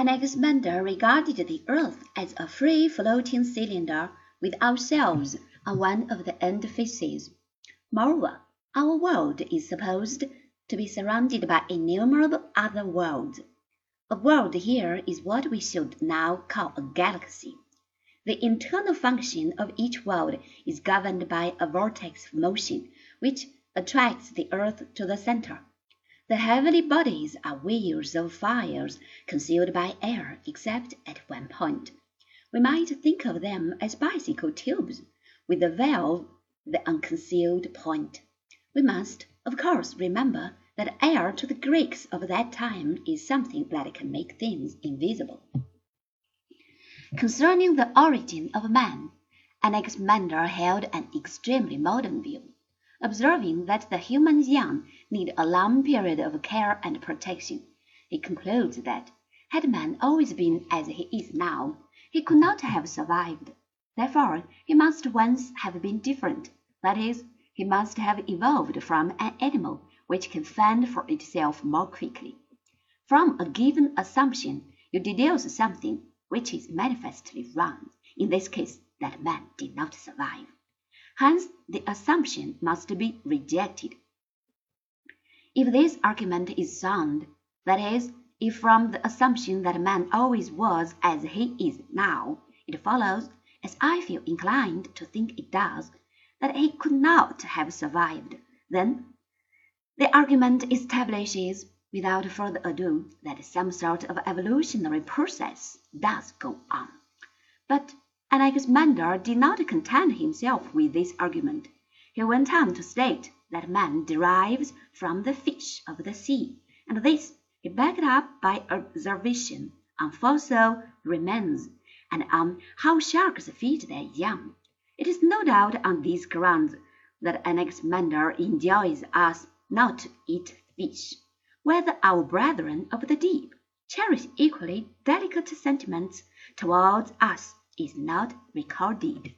Anaximander regarded the earth as a free floating cylinder with ourselves on one of the end faces. Moreover, our world is supposed to be surrounded by innumerable other worlds. A world here is what we should now call a galaxy. The internal function of each world is governed by a vortex motion which attracts the earth to the center. The heavenly bodies are wheels of fires concealed by air except at one point. We might think of them as bicycle tubes, with the valve the unconcealed point. We must, of course, remember that air to the Greeks of that time is something that can make things invisible. Concerning the origin of man, Anaximander held an extremely modern view, observing that the human young need a long period of care and protection. He concludes that, had man always been as he is now, he could not have survived. Therefore, he must once have been different, that is, he must have evolved from an animal which can fend for itself more quickly. From a given assumption you deduce something which is manifestly wrong, in this case that man did not survive. Hence the assumption must be rejected. If this argument is sound, that is, if from the assumption that man always was as he is now, it follows, as I feel inclined to think it does, that he could not have survived, then the argument establishes without further ado that some sort of evolutionary process does go on. But Anaximander did not content himself with this argument. He went on to state that man derives from the fish of the sea, and this he backed up by observation on fossil remains and on how sharks feed their young. It is no doubt on these grounds that Anaximander enjoins us not to eat fish whether our brethren of the deep cherish equally delicate sentiments towards us is not recorded.